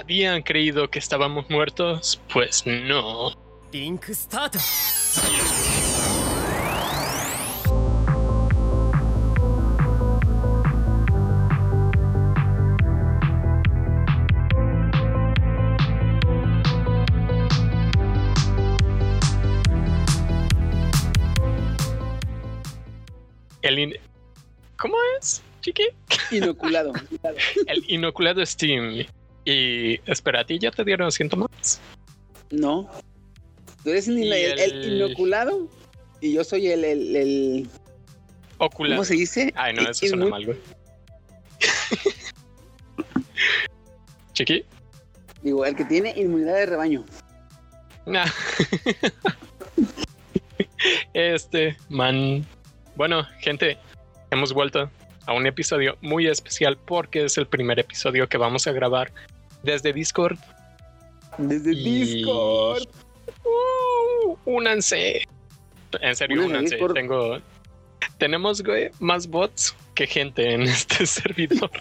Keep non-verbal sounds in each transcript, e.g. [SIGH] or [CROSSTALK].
habían creído que estábamos muertos, pues no. Link start. El ¿Cómo es, chiqui? Inoculado. [LAUGHS] el inoculado Steam. Y espera, ¿a ti ya te dieron síntomas? No. Tú eres el, inoculado y yo soy el, el, el- Ocular. ¿cómo se dice? Ay, no, eso suena inmu- mal, güey. [LAUGHS] Chiqui. Digo, el que tiene inmunidad de rebaño. Nah. [LAUGHS] Este, man. Bueno, gente, hemos vuelto a un episodio muy especial porque es el primer episodio que vamos a grabar desde Discord. Desde Y- Discord. Uh, únanse. En serio, Únanse. Discord. Tengo. Tenemos, güey, más bots que gente en [LAUGHS] este servidor. [LAUGHS]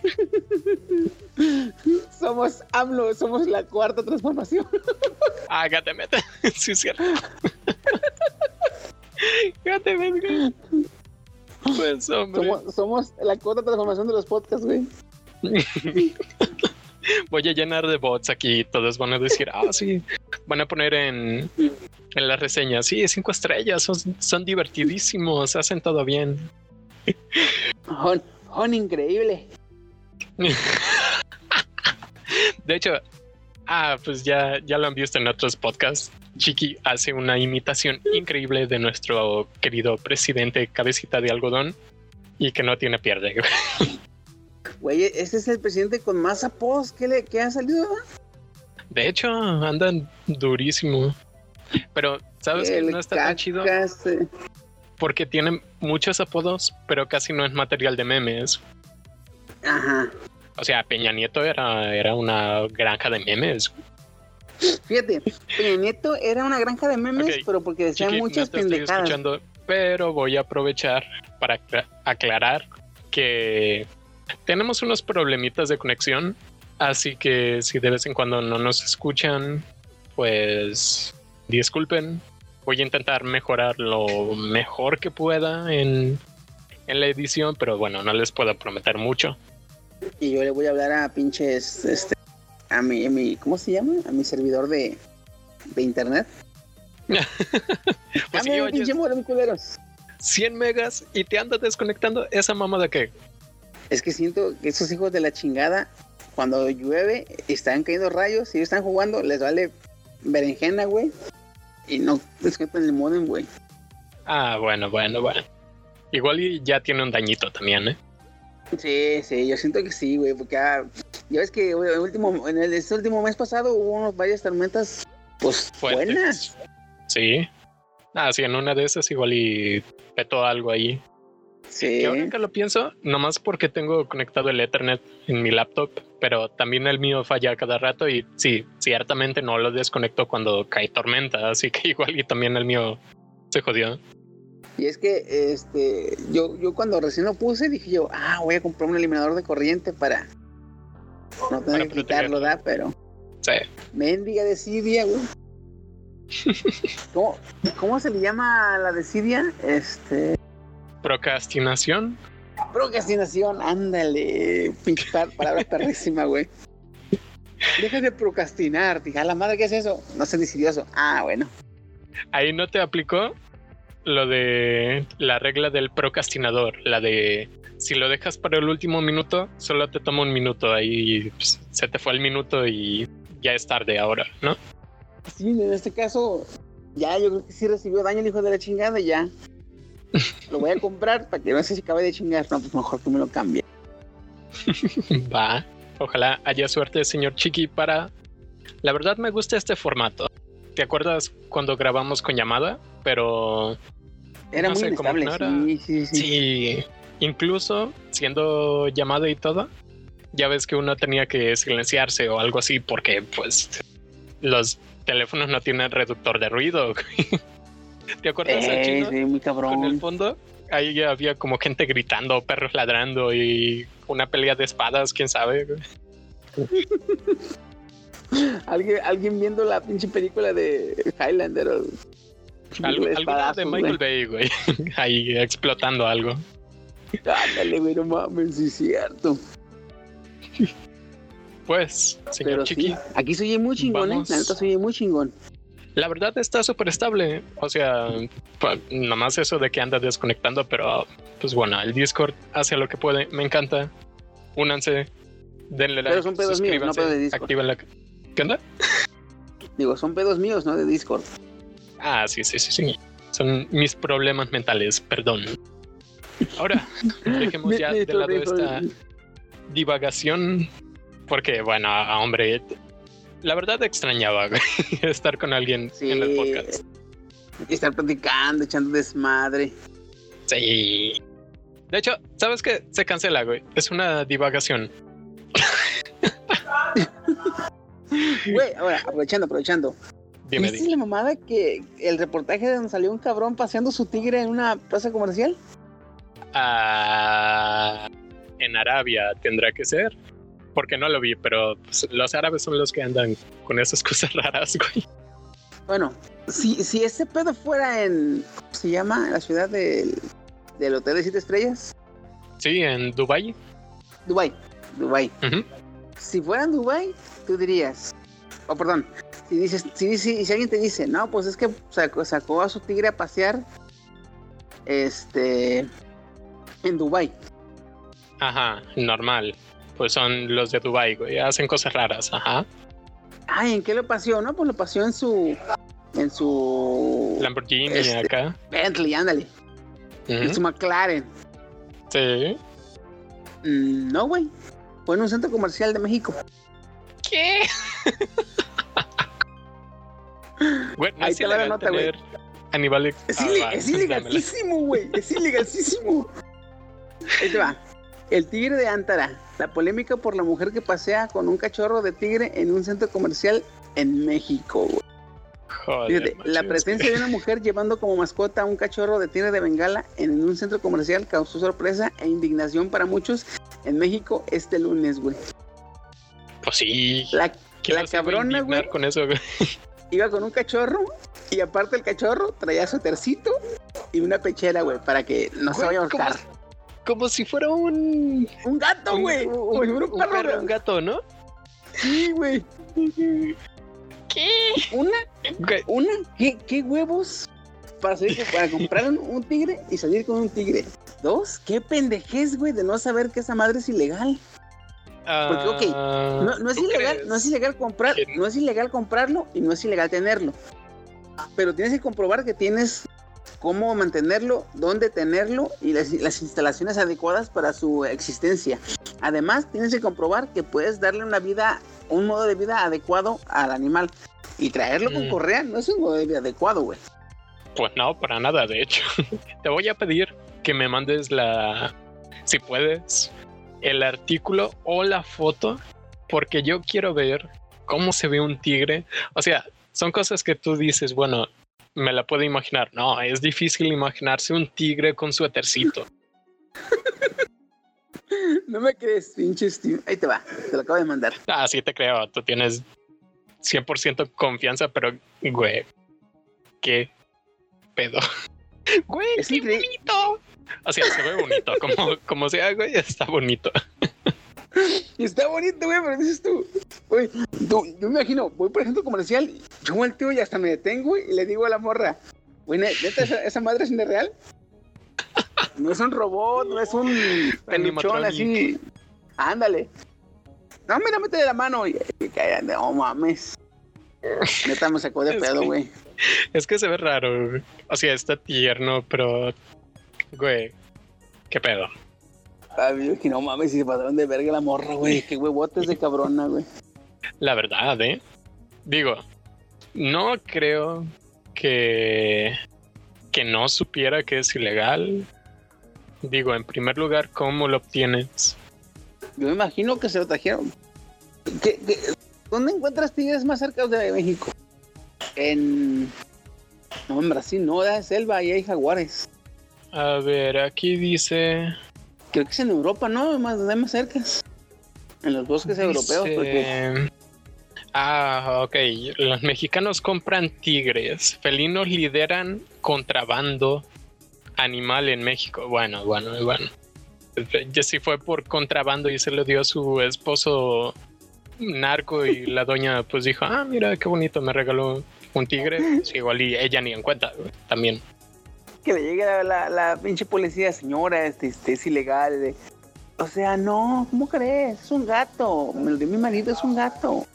Somos AMLO, somos la cuarta transformación. [LAUGHS] Ah, Gatemet. sí, es cierto. Gatemet, güey. Pues, hombre. Somos, somos la cuarta transformación de los podcasts, güey. Voy a llenar de bots aquí. Todos van a [LAUGHS] decir, ah, sí. Van a poner en, en las reseñas, sí, cinco estrellas. Son, son divertidísimos. Hacen todo bien. Son, son increíble. [LAUGHS] De hecho, ah, pues ya, ya lo han visto en otros podcasts. Chiqui hace una imitación increíble de nuestro querido presidente cabecita de algodón y que no tiene pierde. [LAUGHS] Güey, este es el presidente con más apodos que, le, que ha salido. ¿verdad? De hecho, andan durísimo. Pero, ¿sabes que El no está tan chido? Porque tienen muchos apodos, pero casi no es material de memes. Ajá. O sea, Peña Nieto era, era una granja de memes. Fíjate, Peña Nieto era una granja de memes, pero porque decía Chiqui, muchas no pendejadas. escuchando, pero voy a aprovechar para acla- aclarar que tenemos unos problemitas de conexión, así que si de vez en cuando no nos escuchan, pues disculpen. Voy a intentar mejorar lo mejor que pueda en, en la edición, pero bueno, no les puedo prometer mucho. Y yo le voy a hablar a pinches, este, a mi, a mi ¿cómo se llama? A mi servidor de, de internet. [LAUGHS] Pues a sí, mi oye, pinche modem, culeros. 100 megas y te andas desconectando esa mamada que Es que siento que esos hijos de la chingada, cuando llueve, están cayendo rayos y ellos están jugando, les vale berenjena, güey. Y no desconectan el modem, güey. Ah, bueno, bueno, bueno. Igual ya tiene un dañito también, ¿eh? Sí, sí, yo siento que sí, güey, porque ah, ya ves que güey, el último, en el este último mes pasado hubo unos, varias tormentas, pues buenas. Sí. Ah, sí, en una de esas igual y petó algo ahí. Sí. Y ahora que lo pienso, nomás porque tengo conectado el Ethernet en mi laptop, pero también el mío falla cada rato y sí, ciertamente no lo desconecto cuando cae tormenta, así que [LAUGHS] igual y también el mío se jodió. Y es que este yo, yo cuando recién lo puse dije yo, ah, voy a comprar un eliminador de corriente para no tener que quitarlo. ¿da? Pero Sí. mendiga desidia, güey. [LAUGHS] ¿Cómo, ¿Cómo se le llama la desidia? Este Procrastinación. procrastinación, ándale, pinche palabra perrísima, güey. Deja de procrastinar, dije, a la madre, ¿qué es eso? No sé decidioso. Ah, bueno. Ahí no te aplicó lo de la regla del procrastinador, la de si lo dejas para el último minuto, solo te toma un minuto, ahí pues, se te fue el minuto y ya es tarde ahora, ¿no? Sí, en este caso, ya yo creo que sí recibió daño el hijo de la chingada y ya. Lo voy a comprar para que no sé si acabe de chingar. No, pues mejor que me lo cambie. [LAUGHS] Va. Ojalá haya suerte, señor Chiqui, para... La verdad me gusta este formato. ¿Te acuerdas cuando grabamos con llamada? Pero Era No muy sé, como inestable. que no era- Sí, sí, sí. sí, incluso siendo llamada y todo, ya ves que uno tenía que silenciarse o algo así porque pues los teléfonos no tienen reductor de ruido. ¿Te acuerdas Eh, chino? sí, muy Con el cabrón. fondo, ahí ya había como gente gritando, perros ladrando y una pelea de espadas, quién sabe. güey. [LAUGHS] alguien, alguien viendo la pinche película de Highlander o algo, alguna de Michael Bay, güey. [LAUGHS] Ahí explotando algo. Ándale, güey, no mames, sí es cierto. Pues, señor Pero Chiqui. sí, aquí se oye muy chingón, Vamos. ¿eh? La neta se oye muy chingón. La verdad está súper estable. O sea, nomás eso de que anda desconectando, pero pues bueno, el Discord hace lo que puede. Me encanta. Únanse, denle like, Pero son pedos míos, no de Discord. activen la. ¿Qué onda? Digo, son pedos míos, ¿no? De Discord. Ah, sí, sí, sí, sí. Son mis problemas mentales, perdón. Ahora, [LAUGHS] dejemos ya de lado esta divagación, porque bueno, hombre, la verdad extrañaba güey, [LAUGHS] estar con alguien Sí. en el podcast. Y estar platicando, echando desmadre. Sí. De hecho, ¿sabes qué? Se cancela, güey. Es una divagación. [LAUGHS] Güey, ahora, aprovechando, aprovechando. Dime, ¿Viste la mamada que el reportaje de donde salió un cabrón paseando su tigre en una plaza comercial? Ah, en Arabia tendrá que ser. Porque no lo vi, pero pues, los árabes son los que andan con esas [LAUGHS] cosas raras, güey. Bueno, si, si ese pedo fuera en. ¿Cómo se llama? En la ciudad del, del Hotel de Siete Estrellas. Sí, en Dubai. Dubai. Dubai. Si fuera en Dubai, tú dirías. Oh, perdón. Si dices, si, dice- si alguien te dice, no, pues es que sacó, sacó a su tigre a pasear. Este. En Dubai. Ajá, normal. Pues son los de Dubai, güey. Hacen cosas raras, ajá. Ay, ¿en qué lo paseó? No, pues lo paseó en su. En su. Lamborghini Este- acá. Bentley, ándale. En su McLaren. Sí. Mm, no, güey. Fue en un centro comercial de México. ¿Qué? [LAUGHS] Güey, no Ahí te la nota, güey. animales. Es, Ah, va, es ilegalísimo, güey. Es ilegalísimo. [LAUGHS] Ahí te va. El tigre de Antara. La polémica por la mujer que pasea con un cachorro de tigre en un centro comercial en México. Joder, Fíjate, la es presencia de una mujer llevando como mascota a un cachorro de tigre de Bengala en un centro comercial causó sorpresa e indignación para muchos en México este lunes, güey. Pues sí. La, ¿quién la no se va a cabrona, güey. con eso, güey? iba con un cachorro y aparte el cachorro traía su tercito y una pechera, güey, para que no se vaya a ahorcar. ¿cómo Como si fuera un. Un gato, güey. un- Como si fuera un un perro, un gato, ¿no? Sí, güey. ¿Qué? Una, Güey, una, ¿qué, qué huevos para salir, para comprar un, tigre y salir con un tigre? Dos, qué pendejez, güey, de no saber que esa madre es ilegal. Porque, ok, ah, No, no es ¿tú ilegal, crees? no es ilegal comprar, no es ilegal comprarlo y no es ilegal tenerlo. Pero tienes que comprobar que tienes cómo mantenerlo, dónde tenerlo y las, las instalaciones adecuadas para su existencia. Además, tienes que comprobar que puedes darle una vida, un modo de vida adecuado al animal. Y traerlo con Mm. correa no es un modo de vida adecuado, güey. Pues no, para nada, de hecho. [LAUGHS] Te voy a pedir que me mandes la, si puedes, el artículo o la foto, porque yo quiero ver cómo se ve un tigre. O sea, son cosas que tú dices, bueno, me la puedo imaginar. No, es difícil imaginarse un tigre con suétercito. [LAUGHS] No me crees, pinche Steve. Ahí te va, te lo acabo de mandar. Ah, sí te creo, tú tienes 100% confianza, pero, güey, qué pedo. Güey, Es qué increíble. bonito. O sea, se ve bonito, como, como sea, güey, está bonito. Y [LAUGHS] está bonito, güey, pero dices tú, güey, tú, yo me imagino, voy por ejemplo comercial, yo volteo y hasta me detengo y le digo a la morra, güey, ne- neta, esa, esa madre es real. No es un robot, no es un [LAUGHS] peluchón así. Ándale. No, mira, métele la mano y, cae, no mames. Neta me sacó de [LAUGHS] Es pedo, güey. Es que se ve raro. güey. O sea, está tierno, pero. Güey. ¿Qué pedo? Yo dije, no mames, si se pasaron de verga la morra, güey. Qué huevotes de cabrona, güey. La verdad, ¿eh? Digo, no creo que. que no supiera que es ilegal. Digo, en primer lugar, ¿cómo lo obtienes? Yo me imagino que se lo trajeron. ¿Qué- qué- dónde encuentras tigres más cerca de México? En. No, en Brasil no, da selva y hay jaguares. A ver, aquí dice. Creo que es en Europa, ¿no? Más, más cercas. En los bosques europeos, porque. Ah, ok. Los mexicanos compran tigres. Felinos lideran contrabando animal en México. Bueno, bueno, bueno. Si fue por contrabando y se lo dio a su esposo narco y la doña pues dijo, ah, mira qué bonito, me regaló un tigre. Sí, igual y ella ni en cuenta también. Que le llegue la, la, pinche policía, señora, este, este es ilegal. O sea, no, ¿cómo crees? Es un gato. Me lo dio mi marido, es un gato.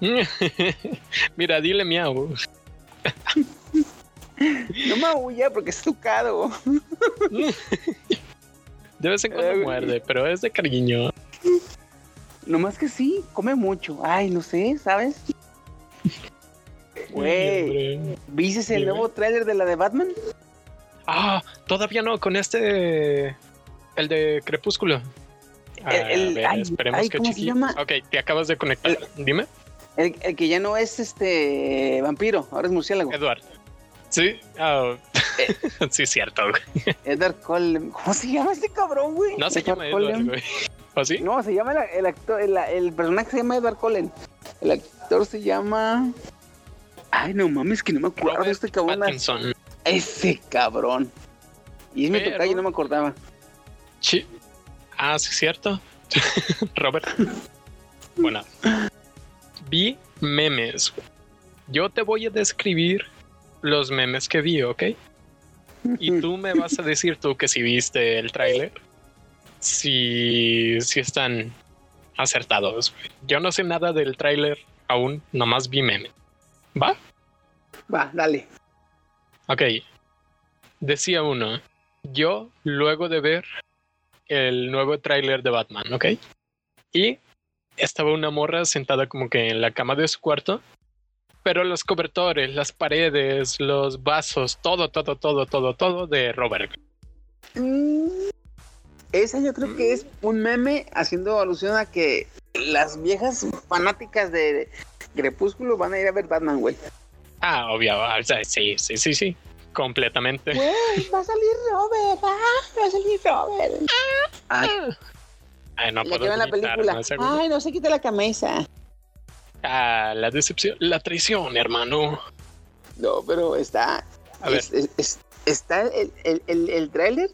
[LAUGHS] Mira, dile miau. [LAUGHS] no me huya porque es educado. [LAUGHS] de vez en cuando muerde, pero es de cariño. Nomás que sí, come mucho. Ay, no sé, ¿sabes? Güey, ¿viste el nuevo tráiler de la de Batman? Ah, todavía no, con este... El de Crepúsculo. el, esperemos que ¿cómo se llama? Ok, te acabas de conectar. Dime. El, que ya no es este vampiro, ahora es murciélago. Edward. Sí, oh. [LAUGHS] sí, cierto, güey. Edward Cullen. ¿Cómo se llama este cabrón, güey? No se llama Edward, güey. ¿O sí? No, se llama el, actor, el, personaje se llama Edward Cullen. El actor se llama. Ay, no mames, que no me acuerdo de este cabrón. Pattinson. Ese cabrón. Y es mi tocayo, no me acordaba. Sí. Ah, sí, cierto. [LAUGHS] Robert. bueno. Vi memes. Yo te voy a describir los memes que vi, ¿ok? Y tú [LAUGHS] me vas a decir tú que si viste el tráiler, si, si están acertados. Yo no sé nada del tráiler aún, nomás vi memes. ¿Va? Va, dale. Ok. Decía uno, yo luego de ver el nuevo tráiler de Batman, ¿ok? Y estaba una morra sentada como que en la cama de su cuarto, pero los cobertores, las paredes, los vasos, todo, todo, todo, todo, todo de Robert. Mm, esa yo creo que es un meme haciendo alusión a que las viejas fanáticas de Crepúsculo van a ir a ver Batman, güey. Ah, obvio, sí, sí, sí, sí, completamente. va a salir Robert, ah, va a salir Robert. Ah. Ay, no puedo la película. Ay, no se quita la camisa. Ah, la decepción, la traición, hermano. No, pero está. A ver. está el, el, el, el tráiler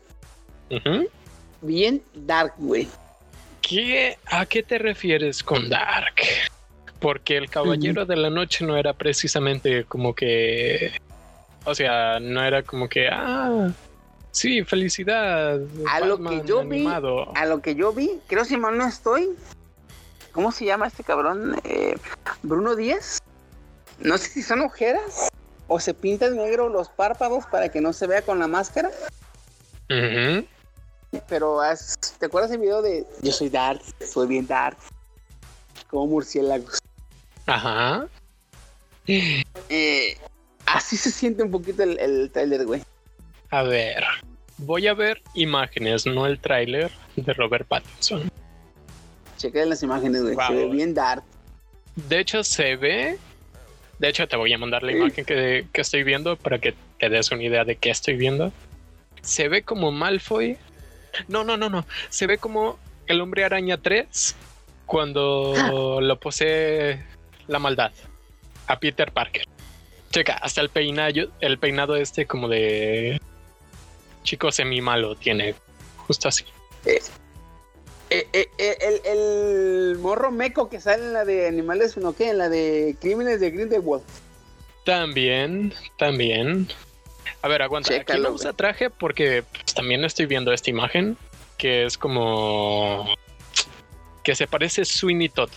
bien dark, güey. ¿Qué, ¿A qué te refieres con dark? Porque el Caballero de la Noche no era precisamente como que. O sea, no era como que. Ah, sí, felicidad. A lo que yo vi. A lo que yo vi, creo si mal no estoy. ¿Cómo se llama este cabrón? Eh, Bruno Díaz. No sé si son ojeras o se pintan negro los párpados para que no se vea con la máscara. Pero ¿te acuerdas el video de Yo soy Dark, soy bien Dark? Como murciélagos. Ajá. Eh, así se siente un poquito el, el trailer, güey. A ver, voy a ver imágenes, no el tráiler de Robert Pattinson. Checa las imágenes, güey. Se ve bien dark. De hecho, se ve. De hecho, te voy a mandar la imagen que, que, estoy viendo para que te des una idea de qué estoy viendo. Se ve como Malfoy. No, no, no, no. Se ve como el hombre araña 3 cuando [GASPS] lo posee la maldad a Peter Parker. Checa, hasta el peinado, el peinado este como de chico semi malo tiene justo así. Eh, eh, eh, el, morro meco que sale en la de animales, ¿no qué? En la de crímenes de Grindelwald. También, también. A ver, aguanta. Aquí no usa traje porque pues, también estoy viendo esta imagen que es como que se parece Sweeney Todd.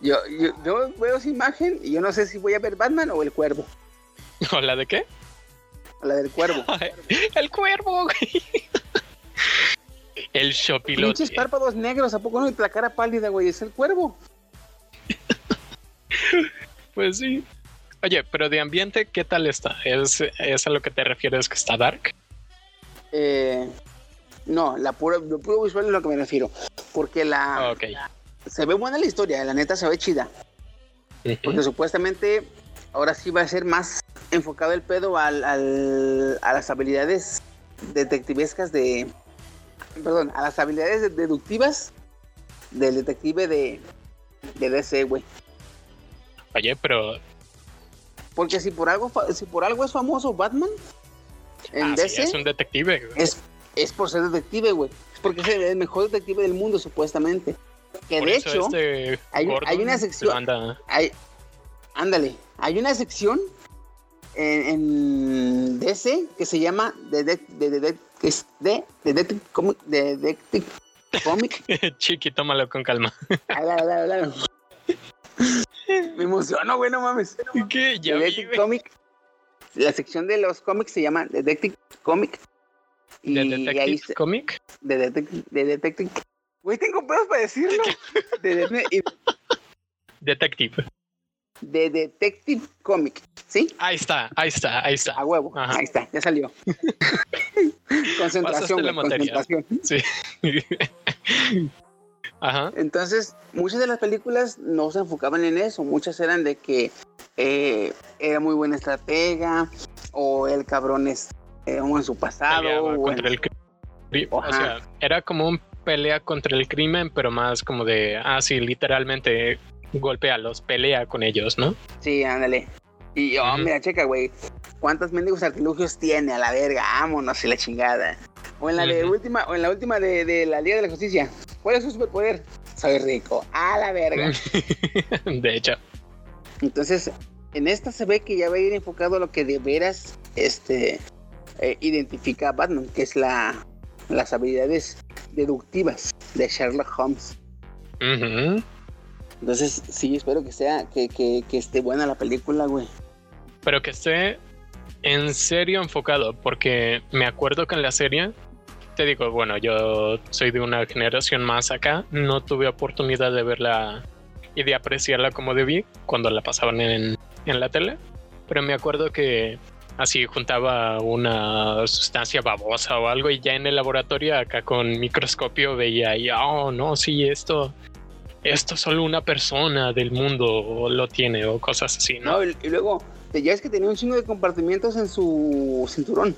Yo, yo, veo esa imagen y yo no sé si voy a ver Batman o el cuervo. ¿O [LAUGHS] la de qué? la del cuervo. [LAUGHS] el cuervo, güey. El Shopilote. Pinches párpados negros, ¿a poco no? Y la cara pálida, güey. Es el cuervo. [LAUGHS] pues sí. Oye, pero de ambiente, ¿qué tal está? ¿Es, ¿Es, a lo que te refieres que está dark? Eh, no, la pura, lo puro visual es a lo que me refiero. Porque la, se ve buena la historia, la neta se ve chida. Porque supuestamente ahora sí va a ser más enfocado el pedo al, al, a las habilidades detectivescas de. Perdón, a las habilidades deductivas del detective de, de DC, güey. Oye, pero. Porque si por algo, si por algo es famoso Batman, en ah, DC, es un detective. Es, es por ser detective, güey. Es porque es el mejor detective del mundo, supuestamente. Que de hecho, este hay, una sección. Hay, ándale, hay una sección en, DC que se llama de, de, de, es de Detective Comic. Comic. [LAUGHS] Chiqui, tómalo con calma. Me emociono, güey, no mames. [LAUGHS] ¿Qué? Ya Detective Comic. La sección de los cómics se llama Detective Comic. ¿De Detective Comic? De de Detective. Güey, tengo pedos para decirlo. [LAUGHS] de, de, Detective de Detective Comic, ¿sí? Ahí está, ahí está, ahí está. A huevo, ahí está, ya salió. [LAUGHS] concentración, la concentración. Sí. [LAUGHS] Ajá. Entonces, muchas de las películas no se enfocaban en eso, muchas eran de que eh, era muy buena estratega o el cabrón es eh, en su pasado. O, contra el o sea, era como un pelea contra el crimen, pero más como de, ah, sí, literalmente golpea los pelea con ellos, ¿no? Sí, ándale. Y yo, mira, checa, güey, ¿cuántos mendigos artilugios tiene a la verga? Vámonos y la chingada. O en la de última, o en la última de, de, la Liga de la Justicia. ¿Cuál es su superpoder? Soy rico. A la verga. [LAUGHS] de hecho. Entonces, en esta se ve que ya va a ir enfocado a lo que de veras este, eh, identifica a Batman, que es la, las habilidades deductivas de Sherlock Holmes. Entonces, sí, espero que sea, que, que, que esté buena la película, güey. Pero que esté en serio enfocado, porque me acuerdo que en la serie, te digo, bueno, yo soy de una generación más acá, no tuve oportunidad de verla y de apreciarla como debí cuando la pasaban en, en la tele, pero me acuerdo que así juntaba una sustancia babosa o algo y ya en el laboratorio acá con microscopio veía y oh no sí esto esto solo una persona del mundo lo tiene o cosas así, ¿no? y, luego, ya es que tenía un chingo de compartimientos en su cinturón.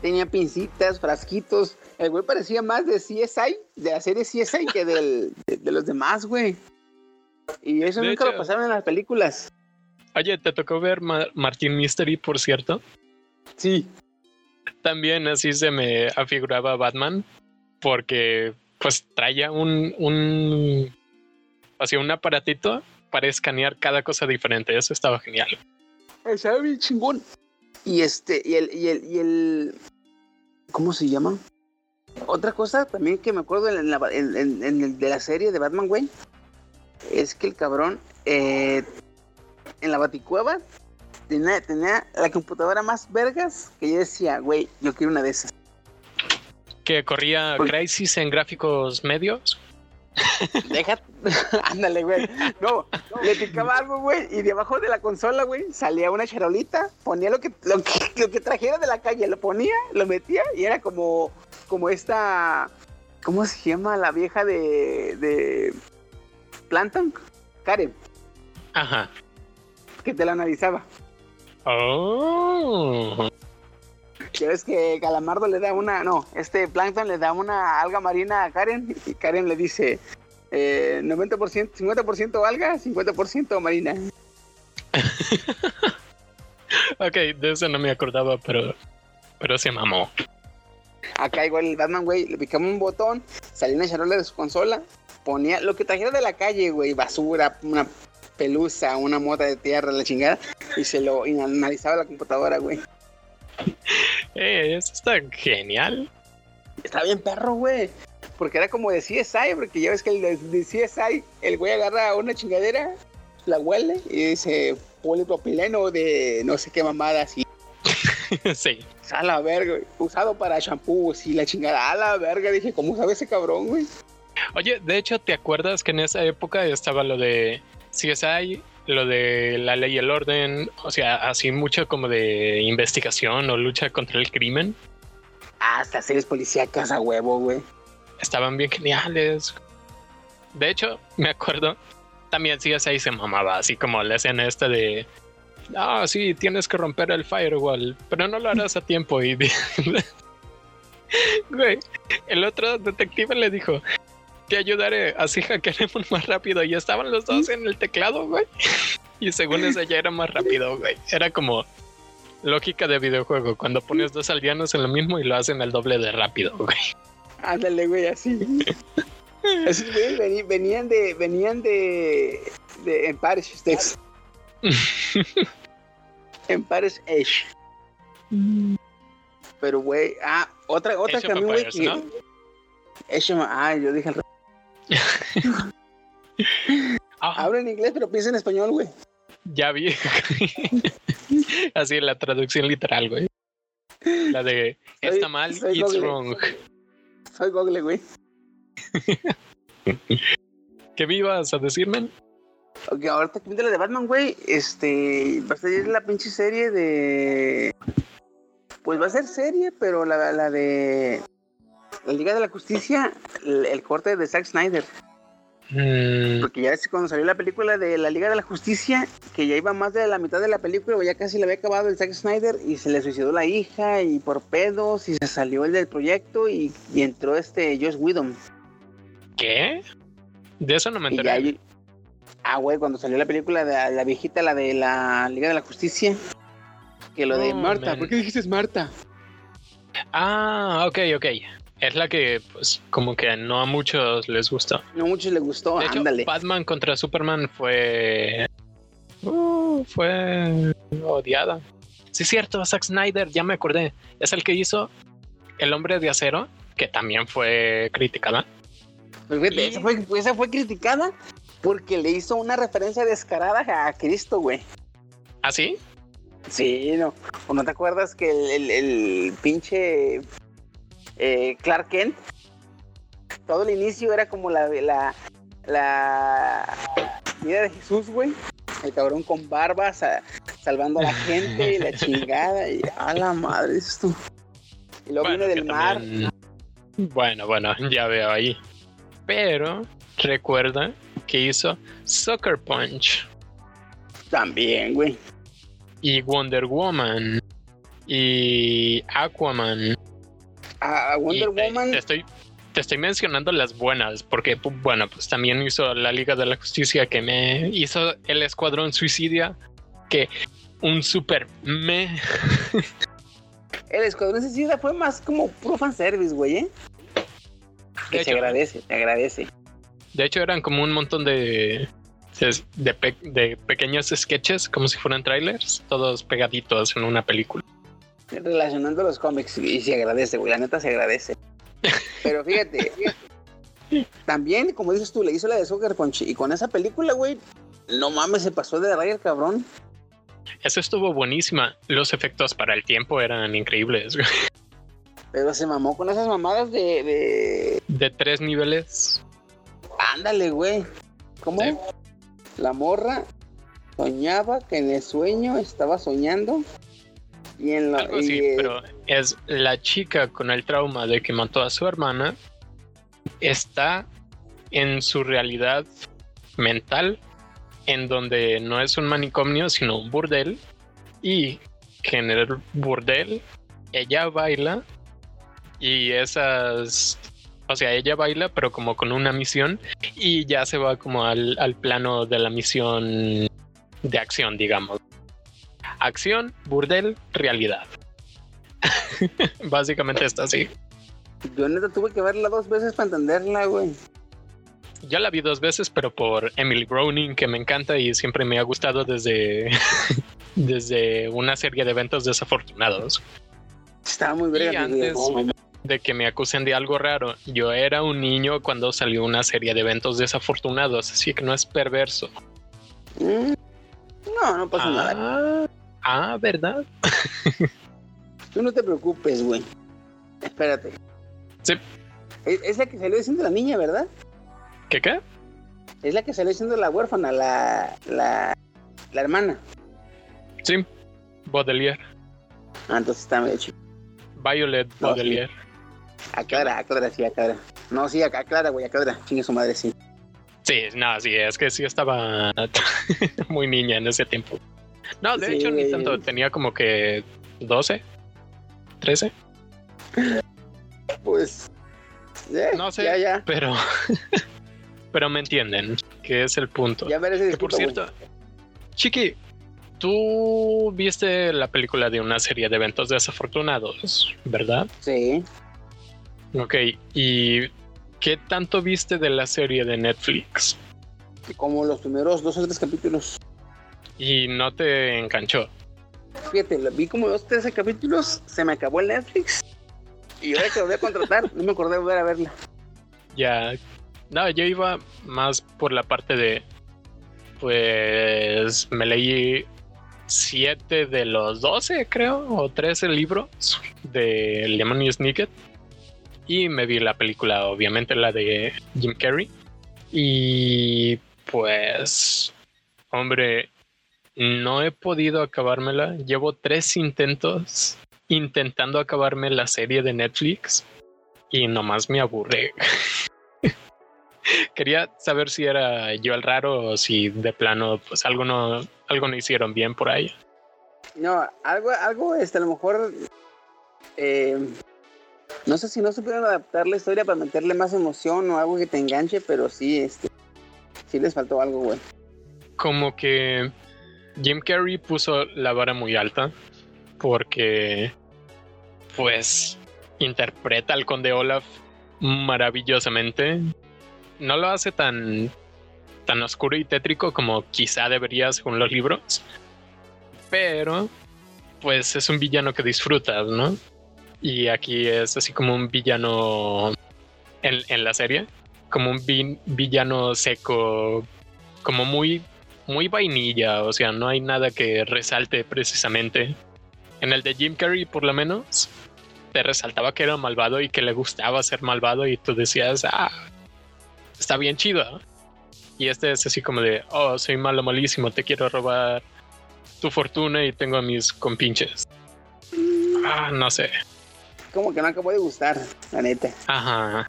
Tenía pincitas, frasquitos. El güey parecía más de CSI, de la serie CSI, que del, de, los demás, güey. Y eso nunca lo pasaron en las películas. Oye, ¿te tocó ver Martin Mystery, por cierto? Sí. También así se me afiguraba Batman, porque pues traía un, un, así un aparatito para escanear cada cosa diferente. Eso estaba genial. Estaba bien chingón. Y este, y el, y el, y el, ¿cómo se llama? Otra cosa también que me acuerdo en, la, en, el de la serie de Batman, güey, es que el cabrón eh, en la baticueva tenía, tenía la computadora más vergas que yo decía, güey, yo quiero una de esas que corría Crisis en gráficos medios. [LAUGHS] Deja, [LAUGHS] ándale, güey. No, le picaba algo, güey, y debajo de la consola, güey, salía una charolita, ponía lo que, lo que, trajera de la calle, lo ponía, lo metía, y era como, como esta, ¿cómo se llama la vieja de, de Planton? Karen. Ajá. [LAUGHS] Que te la analizaba. Oh. Ya ves que Calamardo le da una, no, este Plankton le da una alga marina a Karen y Karen le dice eh, 90%, 50% alga, 50% marina. [LAUGHS] ok, de eso no me acordaba, pero, pero se mamó. Acá igual el Batman, güey, le picamos un botón, salía una charola de su consola, ponía lo que trajera de la calle, güey, basura, una pelusa, una mota de tierra, la chingada, y se lo analizaba la computadora, güey. Eh, eso está genial. Está bien perro, güey. Porque era como de CSI, porque ya ves que el de, CSI, el güey agarra una chingadera, la huele y dice polipropileno de no sé qué mamada así. [LAUGHS] sí. A la verga, usado para shampoo, y la chingada, a la verga. Dije, ¿cómo sabe ese cabrón, güey? Oye, de hecho, ¿te acuerdas que en esa época estaba lo de CSI lo de la ley y el orden, o sea, así mucho como de investigación o lucha contra el crimen. Hasta series policíacas a huevo, güey. Estaban bien geniales. De hecho, me acuerdo, también ahí se mamaba, así como la escena esta de, ah, sí, tienes que romper el firewall, pero no lo harás a tiempo. Y, [LAUGHS] güey, el otro detective le dijo, te ayudaré, así hackearemos más rápido. Y estaban los dos en el teclado, güey. Y según eso ya era más rápido, güey. Era como lógica de videojuego, cuando pones dos aldeanos en lo mismo y lo hacen el doble de rápido, güey. Ándale, güey, así. Esos güeyes venían de, venían de, de Empire Texas. [LAUGHS] Empire Edge. Pero, güey, ah, otra, otra que a mí, güey, que... ¿no? ah, yo dije al Habla en inglés, pero piensa en español, güey. Ya vi. [LAUGHS] Así la traducción literal, güey. La de está mal, it's wrong. Soy Google, güey. [LAUGHS] ¿Qué me ibas a decirme? Ok, ahorita que la de Batman, güey, este, va a salir la pinche serie de... Pues va a ser serie, pero la, la de... La Liga de la Justicia, el corte de Zack Snyder. Mm. Porque ya es cuando salió la película de la Liga de la Justicia, que ya iba más de la mitad de la película, ya casi le había acabado el Zack Snyder y se le suicidó la hija y por pedos y se salió el del proyecto y, entró este Josh Whedon. ¿Qué? De eso no me enteré. ah, güey, cuando salió la película de la viejita, la de la Liga de la Justicia, que lo de Marta, ¿por qué dijiste Marta? Ah, ok, ok. Es la que, pues, como que no a muchos les gustó. No a muchos les gustó, de hecho, Batman contra Superman fue. Uh, fue odiada. Sí, es cierto, Zack Snyder, ya me acordé. Es el que hizo El Hombre de Acero, que también fue criticada. Pues, esa, fue, esa fue criticada porque le hizo una referencia descarada a Cristo, güey. ¿Ah, sí? Sí, no. ¿O no te acuerdas que el, el pinche eh, Clark Kent, todo el inicio era como la, la, la vida de Jesús, güey. El cabrón con barba salvando a la gente y la [LAUGHS] chingada. Y a la madre esto. Y luego viene del mar. Bueno, bueno, [LAUGHS] ya veo ahí. Pero recuerda que hizo Soccer Punch. También, güey. Y Wonder Woman. Y Aquaman a Wonder Woman. Te estoy, te estoy mencionando las buenas, porque, bueno, pues también hizo la Liga de la Justicia que me hizo el Escuadrón Suicidia, que un super me. el Escuadrón Suicida fue más como puro fanservice, güey, ¿eh? Que se agradece, te agradece. De hecho, eran como un montón de, de, de pequeños sketches, como si fueran trailers, todos pegaditos en una película relacionando los cómics y se agradece, güey, la neta se agradece. Pero [LAUGHS] fíjate, también, como dices tú, le hizo la de Sucker Punch y con esa película, güey, no mames, se pasó de raya el cabrón. Eso estuvo buenísima. Los efectos para el tiempo eran increíbles, güey. Pero se mamó con esas mamadas de. De, de tres niveles. Ándale, güey. ¿Cómo? La morra soñaba que en el sueño estaba soñando y en Algo así, pero es la chica con el trauma de que mató a su hermana, está en su realidad mental, en donde no es un manicomio, sino un burdel, y que en el burdel ella baila y esas o sea, ella baila, pero como con una misión y ya se va como al, al, plano de la misión de acción, digamos. Acción, burdel, realidad. [LAUGHS] Básicamente está así. Yo neta tuve que verla dos veces para entenderla, güey. Yo la vi dos veces, pero por Emily Browning, que me encanta y siempre me ha gustado desde, [LAUGHS] desde una serie de eventos desafortunados. Estaba muy breve. antes de que me acusen de algo raro, yo era un niño cuando salió una serie de eventos desafortunados, así que no es perverso. Mm. No, no pasa nada. Ah. ¿verdad? [LAUGHS] Tú no te preocupes, güey. Espérate. Sí. Es, la que salió diciendo la niña, ¿verdad? ¿Qué qué? Es la que salió diciendo la huérfana, la, la, la hermana. Sí, Baudelaire. Ah, entonces está medio chido. Violet Baudelaire. Aclara, aclara, sí, aclara. No, sí, aclara, güey, aclara. Chingue su madre, sí. Sí, no, sí, es que sí estaba [LAUGHS] muy niña en ese tiempo. No, de hecho ni tanto, tenía como que 12, 13. Pues Eh, No sé, Ya, ya. pero [LAUGHS] pero me entienden, que es el punto. Ya Que por cierto, Chiqui, tú viste la película de una serie de eventos desafortunados, ¿verdad? Sí. Ok, ¿y qué tanto viste de la serie de Netflix? Como los primeros dos o tres capítulos. Y no te enganchó. Fíjate, vi como dos tres capítulos. Se me acabó el Netflix. Y ahora que lo voy a contratar, [LAUGHS] no me acordé de volver a verla. Ya. No, yo iba más por la parte de. Pues me leí siete de los 12, creo, o 13 libros de Lemony Snicket. Y me vi la película, obviamente, la de Jim Carrey. Y pues, hombre, no he podido acabármela. Llevo tres intentos intentando acabarme la serie de Netflix y nomás me aburre. [LAUGHS] Quería saber si era yo el raro o si de plano pues algo no, algo no hicieron bien por ahí. No, algo, algo, este, a lo mejor. eh, no sé si no supieron adaptar la historia para meterle más emoción o algo que te enganche, pero sí, este. Sí les faltó algo, güey. Como que Jim Carrey puso la vara muy alta porque pues interpreta al conde Olaf maravillosamente. No lo hace tan tan oscuro y tétrico como quizá debería según los libros, pero pues es un villano que disfrutas, ¿no? Y aquí es así como un villano en, en la serie, como un vi- villano seco, como muy, muy vainilla, o sea, no hay nada que resalte precisamente. En el de Jim Carrey, por lo menos, te resaltaba que era malvado y que le gustaba ser malvado y tú decías, ah, está bien chido. Y este es así como de, oh, soy malo, malísimo, te quiero robar tu fortuna y tengo a mis compinches. Ah, no sé. Como que no acabó de gustar, la neta. Ajá.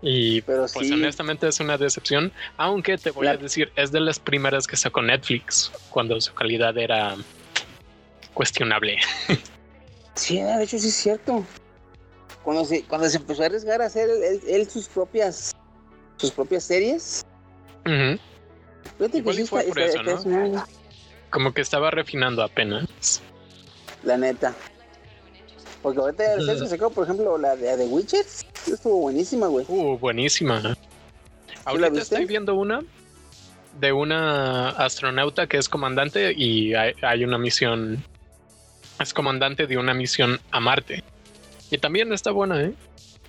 Y Pero pues sí. honestamente es una decepción, aunque te voy La- a decir, es de las primeras que sacó Netflix, cuando su calidad era cuestionable. Sí, de hecho sí es cierto. Cuando se, cuando se empezó a arriesgar a hacer él, sus propias sus propias series. Fíjate que Igual sí y fue está- por está- eso, está- ¿no? Como que estaba refinando apenas. La neta. Porque ahorita el se sacó, por ejemplo, la de The Witcher. Estuvo buenísima, güey. Uh, buenísima. Ahorita estoy viendo una de una astronauta que es comandante y hay, hay una misión. Es comandante de una misión a Marte. Y también está buena, ¿eh?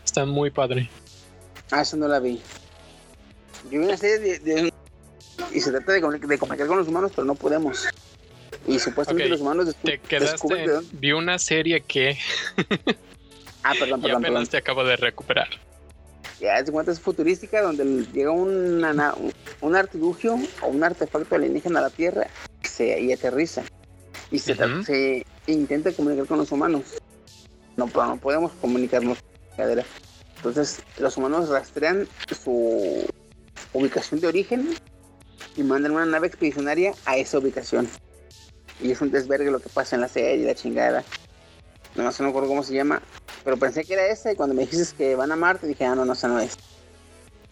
Está muy padre. Ah, eso no la vi. Yo vi una serie de, de- y se trata de, de comunicar con los humanos, pero no podemos. Y supuestamente los humanos Te de quedaste. Vi una serie que [LAUGHS] Ah, perdón, y perdón, apenas perdón. te acabo de recuperar. Ya se cuenta es futurística donde llega una na- un, un artilugio o un artefacto alienígena a la Tierra y, se, y aterriza. Y se, se intenta comunicar con los humanos. No, podemos comunicarnos. cadera. Entonces los humanos rastrean su ubicación de origen y mandan una nave expedicionaria a esa ubicación. Y es un desvergue lo que pasa en la serie, la chingada. No, no sé, no me acuerdo cómo se llama. Pero pensé que era esa y cuando me dijiste que van a Marte dije, ah, no, no, esa no es.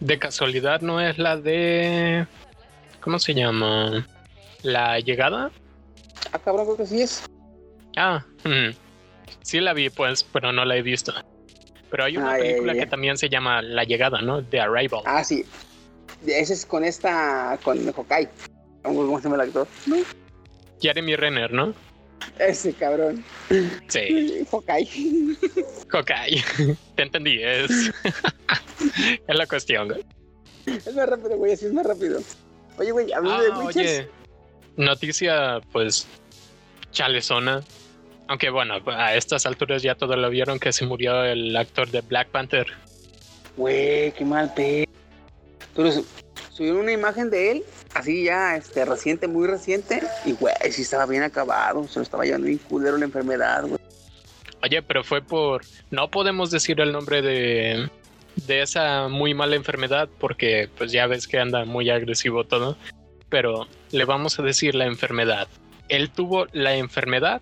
De casualidad no es la de. ¿Cómo se llama? ¿La llegada? Ah, cabrón, creo que sí es. Ah, ujú. sí la vi, pues, pero no la he visto. Pero hay una Ah, película que también se llama La llegada, ¿no? The Arrival. Ah, sí. Ese es con esta, con Hawkeye. ¿Cómo se llama el actor? Jeremy Renner, ¿no? Ese cabrón. Sí, [LAUGHS] Hawkeye. Hawkeye. [LAUGHS] Te entendí, es. [LAUGHS] es la cuestión. güey. Es más rápido, güey, así es más rápido. Oye, güey, hablando de Ah, Witches. oye, noticia, pues, chalezona. Aunque bueno, a estas alturas ya todos lo vieron que se murió el actor de Black Panther. Güey, qué mal pe. Pero su- subieron una imagen de él, así ya, este, reciente, muy reciente. Y, güey, sí estaba bien acabado. Se lo estaba llevando bien culero la enfermedad, güey. Oye, pero fue por. No podemos decir el nombre de. de esa muy mala enfermedad, porque pues ya ves que anda muy agresivo todo. Pero le vamos a decir la enfermedad. Él tuvo la enfermedad,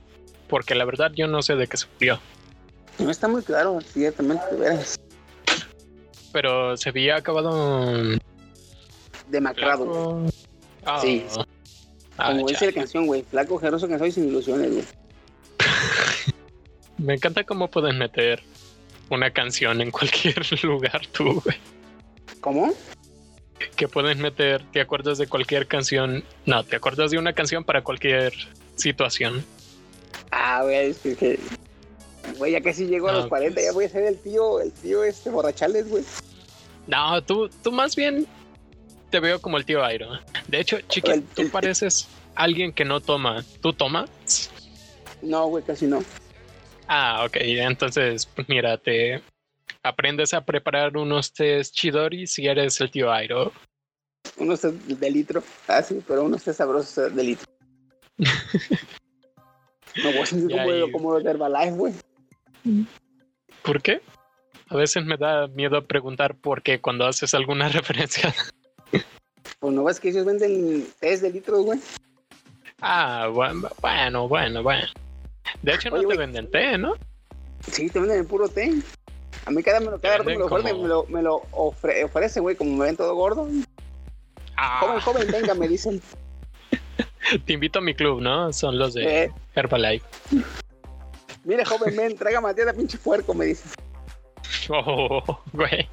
porque la verdad yo no sé de qué se murió. No está muy claro, ciertamente, de veras. pero se había acabado. Demacrado. Ah. Sí. Ah, Como dice la canción, güey. Flaco, generoso, cansado y sin ilusiones, güey. [LAUGHS] Me encanta cómo puedes meter una canción en cualquier [LAUGHS] lugar tú, güey. ¿Cómo? Que puedes meter, te acuerdas de cualquier canción. No, te acuerdas de una canción para cualquier situación. Ah, güey, es que, Güey, ya casi llego a los 40, pues. ya voy a ser el tío, el tío este borrachales, güey. No, tú, tú más bien te veo como el tío Airo. De hecho, chiqui, El- tú el- pareces alguien que no toma. ¿Tú tomas? No, güey, casi no. Ah, ok. Entonces, mira, te aprendes a preparar unos test chidori si eres el tío Airo. Unos test de litro. Ah, sí, pero unos test sabrosos de litro. [LAUGHS] No, güey, es Ya como, como los de Herbalife, güey. ¿Por qué? A veces me da miedo preguntar por qué cuando haces alguna [LAUGHS] referencia. Pues no ves que ellos venden test de litros, güey. Ah, bueno, bueno, bueno. De hecho, no te güey. venden té, ¿no? Sí, te venden el puro té. A mí cada, me lo- cada rato me lo, como- me lo, me lo ofre- ofrece, güey, como me ven todo gordo. Ah, Joven, joven, venga, me dicen. [LAUGHS] te invito a mi club, ¿no? Son los de Eh, Herbalife. mire, joven, ven, traiga Matías pinche puerco, me dicen. [LAUGHS] Oh, güey.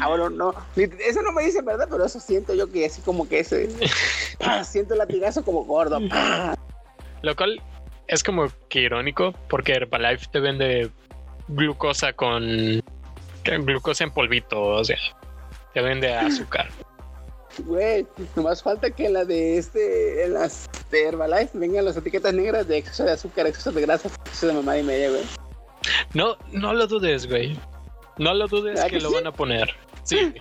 Ah, bueno, no. Eso no me dicen, ¿verdad? Pero eso siento yo que así como que ese. [LAUGHS] ¡pah! siento el latigazo como gordo. ¡pah! Lo cual es como que irónico porque Herbalife te vende glucosa con glucosa en polvito, o sea, te vende azúcar. Güey, nomás falta que la de este, en las de Herbalife vengan las etiquetas negras de exceso de azúcar, exceso de grasa, exceso de mamá y media, güey. No, no lo dudes, güey. No lo dudes ¿Verdad que que lo sí? van a poner. Sí, [LAUGHS]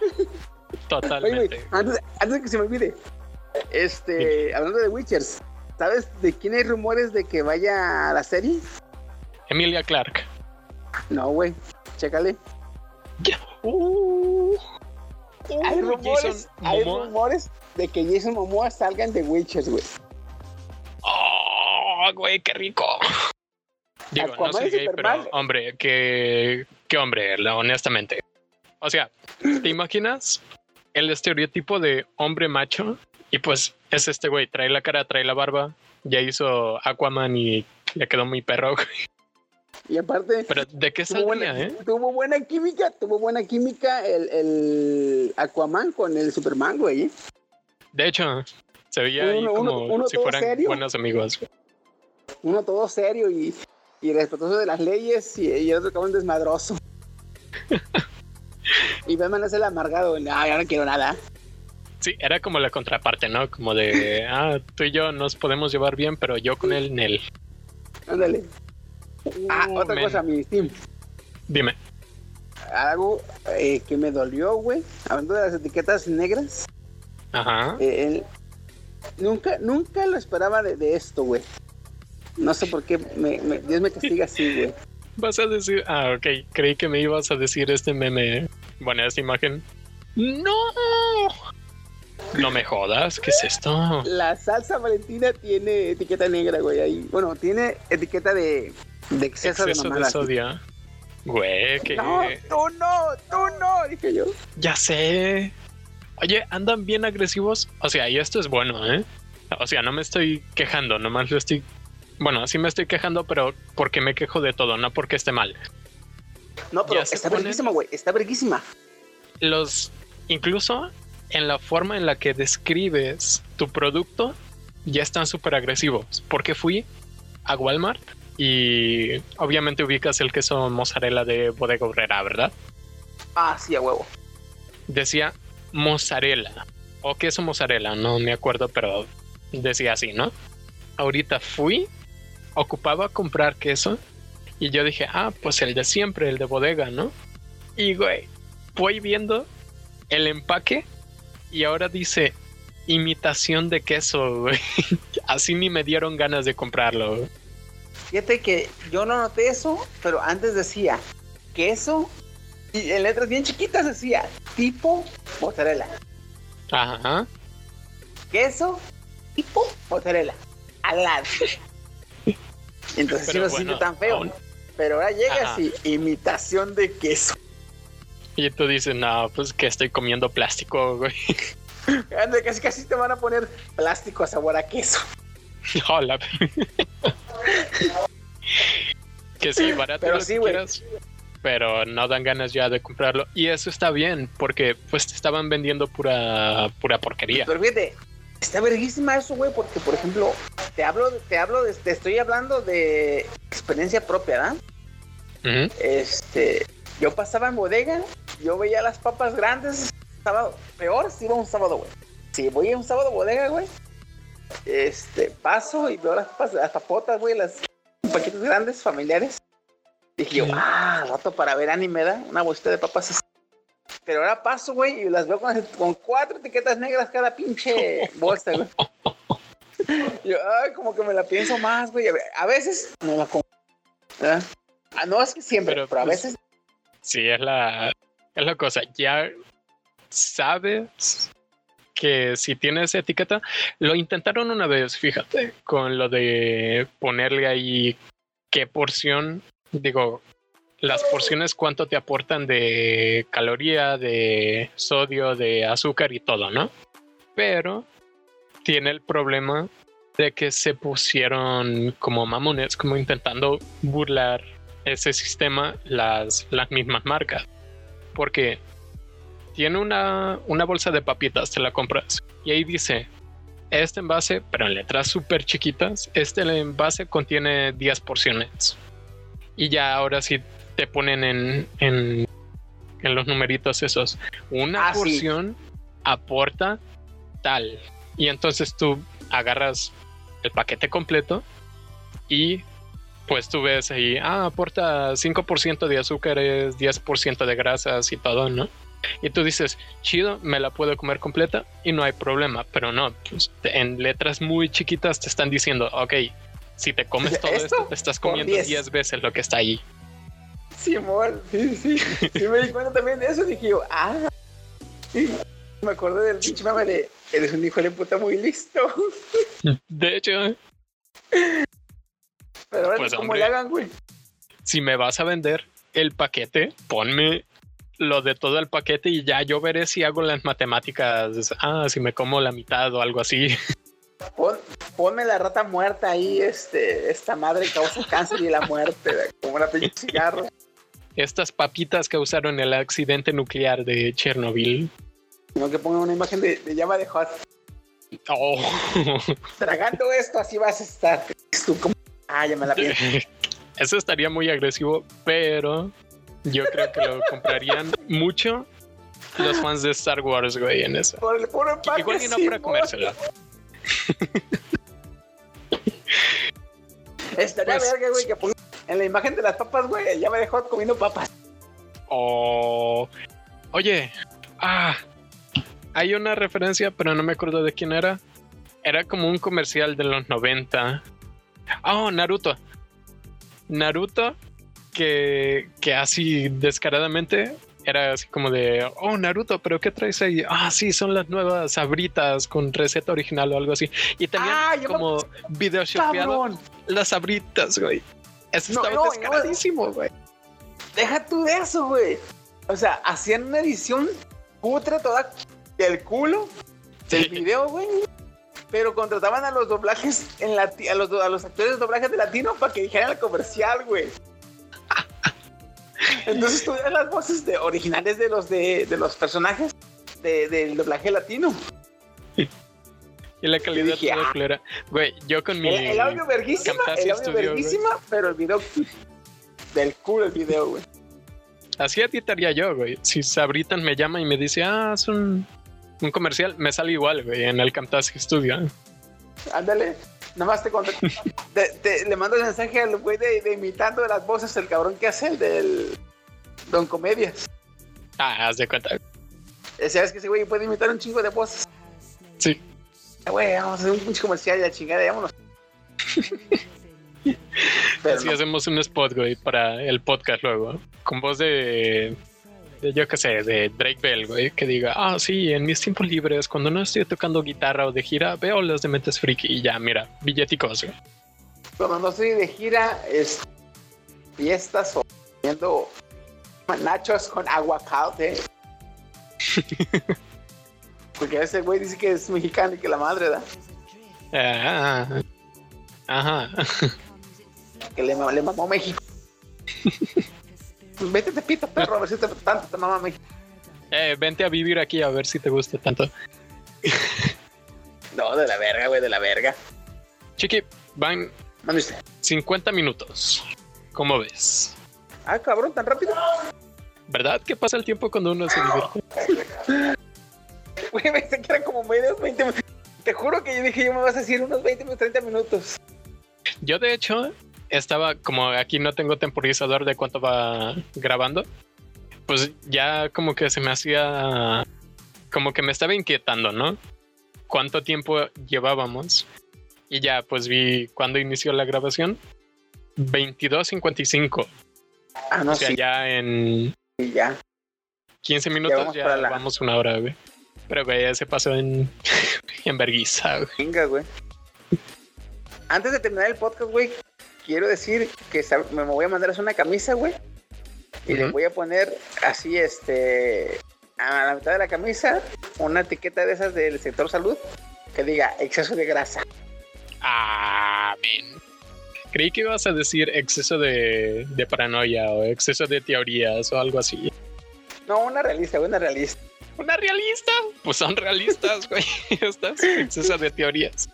Oye, totalmente. antes, antes de que se me olvide, este, hablando de Witchers, ¿sabes de quién hay rumores de que vaya a la serie? Emilia Clark. No, güey, chécale. Uh, Hay uh, rumores, Jason hay rumores de que Jason Momoa salga en The Witchers, güey. Oh, güey, qué rico. Digo, no soy gay, pero hombre, qué, qué hombre, la- honestamente. O sea, ¿te imaginas el estereotipo de hombre macho? Y pues es este güey, trae la cara, trae la barba, ya hizo Aquaman y le quedó muy perro. güey. Y aparte, Pero ¿de qué tuvo saldría, buena, eh? tuvo buena química, tuvo buena química el, el Aquaman con el Superman, güey. ¿eh? De hecho, se veía ahí Uno- como uno- uno si fueran serio. buenos amigos. Uno todo serio y, y respetuoso de las leyes y, y el otro cabrón desmadroso. [LAUGHS] y Batman es el amargado, no, yo no quiero nada. Sí, era como la contraparte, ¿no? Como de, [LAUGHS] ah, tú y yo nos podemos llevar bien, pero yo con él, Nel. Ándale. Ah, Uh, otra men. cosa, mi Steam. Dime. Algo eh, que me dolió, güey. Hablando de las etiquetas negras. Ajá. eh, el- nunca, nunca lo esperaba de, de esto, güey. No sé por qué me- me- Dios me castiga así, güey. Vas a decir, ah, ok, creí que me ibas a decir este meme. Bueno, esta imagen. ¡No! No me jodas, ¿qué es esto? La salsa valentina tiene etiqueta negra, güey. Ahí. Bueno, tiene etiqueta de, de exceso, Exceso de de mamada. sodio. Güey, que No, tú no, tú no, dije yo. ya sé. Oye, andan bien agresivos. O sea, y esto es bueno, ¿eh? O sea, no me estoy quejando, nomás lo estoy. Bueno, sí me estoy quejando, pero porque me quejo de todo, no porque esté mal. No, pero está verguísima, güey. Está verguísima. los incluso en la forma en la que describes tu producto ya están súper agresivos porque fui a Walmart y obviamente ubicas el queso mozzarella de bodega obrera verdad Ah, sí, a huevo. decía mozzarella o queso mozzarella no me acuerdo pero decía así no ahorita fui ocupaba comprar queso y yo dije ah pues el de siempre el de bodega no y güey voy viendo el empaque y ahora dice imitación de queso, güey. [LAUGHS] Así ni me dieron ganas de comprarlo. güey. Fíjate que yo no noté eso, pero antes decía queso y en letras bien chiquitas decía tipo mozzarella. Ajá. Queso tipo mozzarella. Al lado. Entonces sí no se siente bueno, tan feo. aún- Pero ahora llega Ajá. así, imitación de queso. Y tú dices, no, pues que estoy comiendo plástico, güey. [LAUGHS] Ande, Casi casi te van a poner plástico a sabor a queso. [LAUGHS] Hola. que sí, barato Pero lo sí, que güey. quieras, pero no dan ganas ya de comprarlo. Y eso está bien, porque pues te estaban vendiendo pura, pura porquería. Pero fíjate, está verguísima eso, güey, porque por ejemplo, te hablo, te hablo, de, te estoy hablando de experiencia propia, ¿verdad? Este, yo pasaba en bodega, yo veía las papas grandes, sábado, peor si iba un sábado, güey. Si voy a un sábado a bodega, güey, este, paso y veo las papas, las papotas, güey, las paquetes grandes, familiares. Dije yo, ah, rato para ver anime, ¿da? Una bolsita de papas así. Pero ahora paso, güey, y las veo con, con cuatro etiquetas negras cada pinche bolsa, güey. Yo, ay, como que me la pienso más, güey. A ve- A veces me la. ¿verdad? Ah, no es que siempre, pero, Pero, a pues, veces Sí, es la, es la cosa. Ya sabes que si tienes etiqueta, lo intentaron una vez, fíjate, con lo de ponerle ahí qué porción, digo, las porciones cuánto te aportan de caloría, de sodio, de azúcar y todo, ¿no? Pero tiene el problema de que se pusieron como mamones, como intentando burlar ese sistema las, las mismas marcas. Porque tiene una, una bolsa de papitas, te la compras y ahí dice, este envase, pero en letras súper chiquitas, este envase contiene 10 porciones. Y ya ahora sí te ponen en, en, en los numeritos esos. Una Ah, sí. porción aporta tal. Y entonces tú agarras el paquete completo y pues tú ves ahí, ah, aporta 5% de azúcares, 10% de grasas y todo, ¿no? Y tú dices, chido, me la puedo comer completa y no hay problema, pero no, pues, en letras muy chiquitas te están diciendo, ok, si te comes [LAUGHS] todo ¿Esto? esto, te estás comiendo 10. 10 veces lo que está ahí. Sí, amor, sí, sí. Sí me di cuenta también de eso. Dije yo, ah. Sí. Me acordé del pinche mame de, eres un hijo de puta muy listo. [LAUGHS] De hecho, Pero ahora Pues, cómo le hagan, güey. si me vas a vender el paquete, ponme lo de todo el paquete y ya yo veré si hago las matemáticas. Ah, si me como la mitad o algo así. [LAUGHS] Pon- ponme la rata muerta ahí, este, esta madre causa cáncer y la muerte, como la pinche cigarro. Estas papitas causaron el accidente nuclear de Chernobyl. Sino que pongan una imagen de, de llama de hot. Oh. [LAUGHS] Tragando esto, así vas a estar. Tú como, ah, ya me la. [LAUGHS] Eso estaría muy agresivo, pero yo creo que lo comprarían mucho los fans de Star Wars, güey, en eso. Por el puro Igual y no sí, para comérselo. Estaría Pues, verga, güey, que pongan en la imagen de las papas, güey, llama de hot comiendo papas. O. Oye, ah, hay una referencia, pero no me acuerdo de quién era. Era como un comercial de los 90. Oh, Naruto. Naruto, que, que así descaradamente era así como de, oh, Naruto, pero ¿qué traes ahí? Ah, sí, son las nuevas sabritas con receta original o algo así. Y también Ah, ya me- como video las sabritas, güey. Eso No, estaba no, descaradísimo, güey. Deja tú de eso, güey. O sea, hacían una edición putre toda del culo del video, güey. Pero contrataban a los doblajes en lati- a los, a los actores de doblaje de latino para que dijeran el comercial, güey. [LAUGHS] Entonces tú las voces de, originales de los de, de los personajes de- del doblaje latino. [LAUGHS] Y la calidad dije, toda ah. culera. Güey, yo con mi. El, el audio verguísima, el audio Studio, güey. verguísima, pero el video del culo el video, güey. Así editaría yo, güey. Si Sabritan me llama y me dice, ah, es un, un comercial, me sale igual, güey, en el Camtasia Studio. Ándale. Nada más te, [LAUGHS] te- te- le mando el mensaje al güey de, de imitando las voces, el cabrón que hace el del Don Comedias. Ah, haz de cuenta. Eh, ¿Sabes que ese güey puede imitar un chingo de voces? Sí. Eh, Güey, vamos a hacer un pinche comercial y la chingada, vámonos. [LAUGHS] Pero Así no. hacemos un spot, güey, para el podcast luego. Con voz de. de, yo qué sé, de Drake Bell, güey, que diga, ah, sí, en mis tiempos libres, cuando no estoy tocando guitarra o de gira, veo las de Mentes Friki y ya, mira, billeticos, güey. cuando no estoy de gira, es fiestas o viendo nachos con aguacate. [LAUGHS] Porque ese güey dice que es mexicano y que la madre da. Ah, ajá. [LAUGHS] Que le, le mamó México. [LAUGHS] Vete te pito, perro, a ver si te, tanto te mama México. Eh, vente a vivir aquí a ver si te gusta tanto. No, de la verga, güey, de la verga. Chiqui, van Mande usted. 50 minutos. ¿Cómo ves? Ah, cabrón, tan rápido. ¿Verdad que pasa el tiempo cuando uno se divierte? [LAUGHS] Güey, me pensé que eran como medios 20 minutos. Te juro que yo dije, yo me vas a decir unos 20 o 30 minutos. Yo de hecho estaba como aquí no tengo temporizador de cuánto va grabando. Pues ya como que se me hacía como que me estaba inquietando, ¿no? ¿Cuánto tiempo llevábamos? Y ya pues vi cuando inició la grabación. 22.55. Ah, no, O sea, sí, ya en sí, ya. 15 minutos vamos ya la- vamos una hora, güey. Pero güey, ya se pasó en, [LAUGHS] en vergüenza, güey. Venga, güey. Antes de terminar el podcast, güey, quiero decir que me voy a mandar a hacer una camisa, güey. Y le voy a poner así, este, a la mitad de la camisa, una etiqueta de esas del sector salud que diga exceso de grasa. Men. Creí que ibas a decir exceso de, de paranoia o exceso de teorías o algo así. No, una realista, una realista. ¿Una realista? Pues son realistas, güey. [LAUGHS] Estas. Exceso de teorías.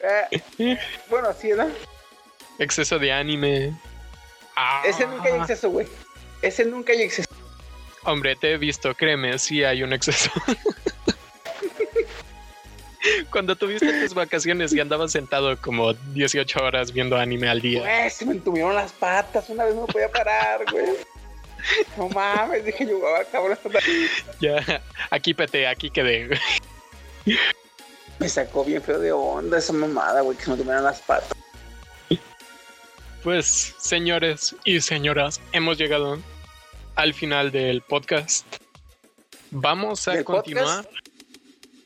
Eh, bueno, sí, ¿no? Exceso de anime. Ah, Ese nunca hay exceso, güey. Ese nunca hay exceso. Hombre, te he visto, créeme, sí hay un exceso. [LAUGHS] Cuando tuviste tus vacaciones y andabas sentado como 18 horas viendo anime al día. Güey, se me entumieron las patas. Una vez no podía parar, güey. No mames, dije yo, ah, cabrón. [LAUGHS] Ya, aquí pete, aquí quedé. Me sacó bien feo de onda esa mamada, güey, que se me entumieron las patas. Pues, señores y señoras, hemos llegado al final del podcast. Vamos a ¿Del continuar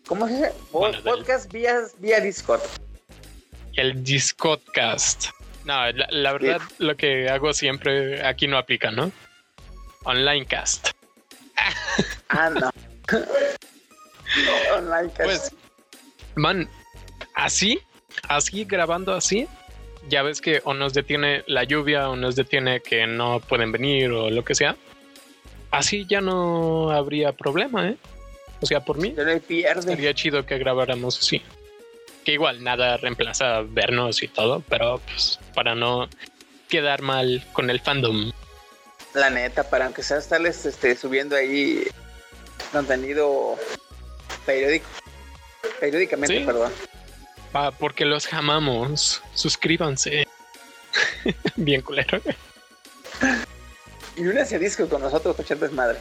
¿Cómo se dice? Del- podcast vía, vía Discord. el Discodcast. No, la, la verdad, lo que hago siempre aquí no aplica, ¿no? Onlinecast. Ah, no. [LAUGHS] Online cast. Pues, man, así, así, grabando así, ya ves que o nos detiene la lluvia o nos detiene que no pueden venir o lo que sea. Así ya no habría problema, ¿eh? O sea, por mí Se estaría chido que grabáramos así. Que igual nada reemplaza vernos y todo, pero pues para no quedar mal con el fandom. La neta, para aunque sea estarles este, subiendo ahí contenido periódico. Periódicamente, Sí. perdón. Pa- porque los amamos. Suscríbanse. [LAUGHS] Bien culero. Y únanse a Discord con nosotros echar desmadre.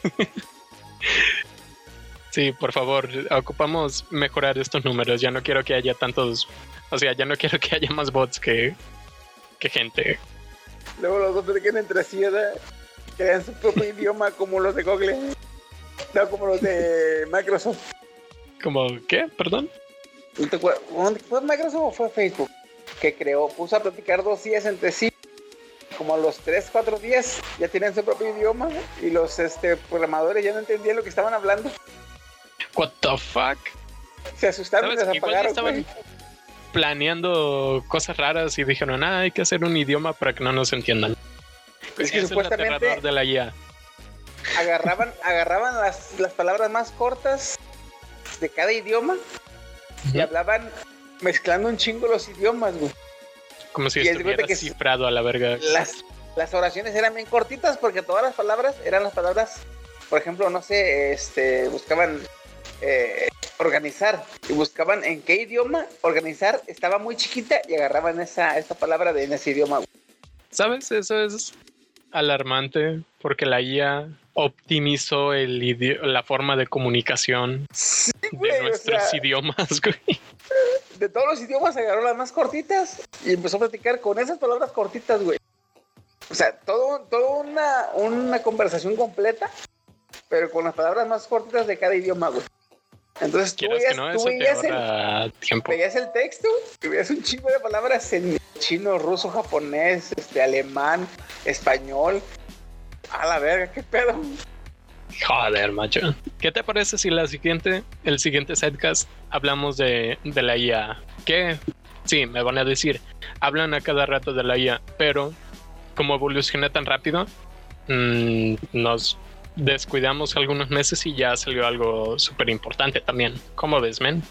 [LAUGHS] Sí, por favor, ocupamos mejorar estos números. Ya no quiero que haya tantos, o sea, ya no quiero que haya más bots que, que gente. Luego los dos se entre sí, ¿verdad? Crean su propio [LAUGHS] idioma como los de Google. No, como los de Microsoft. Como, ¿qué? Perdón. ¿No te acuerdas? ¿Dónde- ¿Fue Microsoft o fue Facebook? Que creó, puso a platicar dos días entre sí. Como a los 3, 4 días ya tienen su propio idioma y los este, programadores ya no entendían lo que estaban hablando. What the fuck? Se asustaron y les apagaron. estaban. Planeando cosas raras y dijeron, ah, hay que hacer un idioma para que no nos entiendan. Es que el supuestamente- aterrador de la IA. Agarraban, agarraban las, las palabras más cortas de cada idioma y hablaban mezclando un chingo los idiomas, güey. Como si y estuviera que cifrado a la verga. las, las oraciones eran bien cortitas porque todas las palabras eran las palabras, por ejemplo, no sé, este, buscaban eh, organizar y buscaban en qué idioma organizar estaba muy chiquita y agarraban esa, esa palabra de en ese idioma. ¿Sabes? Eso es alarmante porque la IA optimizó el idi- la forma de comunicación güey, de o nuestros sea- idiomas, [LAUGHS] güey. De todos los idiomas agarró las más cortitas y empezó a platicar con esas palabras cortitas, güey. O sea, todo, todo una, una conversación completa, pero con las palabras más cortitas de cada idioma, güey. Entonces tú veías, que no, tú eso te veías el, tiempo. veías el texto y veías un chingo de palabras en chino, ruso, japonés, este, alemán, español. A la verga, qué pedo. Joder, macho. ¿Qué te parece si la siguiente, el siguiente setcast hablamos de, de la IA? ¿Qué? Sí, me van a decir, hablan a cada rato de la IA, pero como evoluciona tan rápido, mmm, nos descuidamos algunos meses y ya salió algo súper importante también. ¿Cómo ves, men?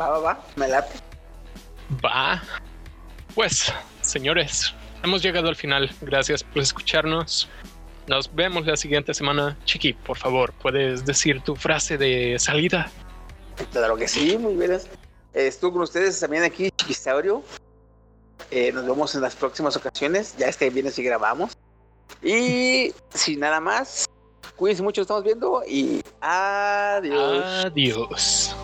Va, va, va, me late. Va. Pues, señores, hemos llegado al final. Gracias por escucharnos. Nos vemos la siguiente semana. Chiqui, por favor, ¿puedes decir tu frase de salida? Claro que sí, muy bien. Estuve con ustedes también aquí, Chiquisaurio. Eh, nos vemos en las próximas ocasiones. Ya este viernes si grabamos. Y sin nada más, cuídense mucho, estamos viendo y adiós. Adiós.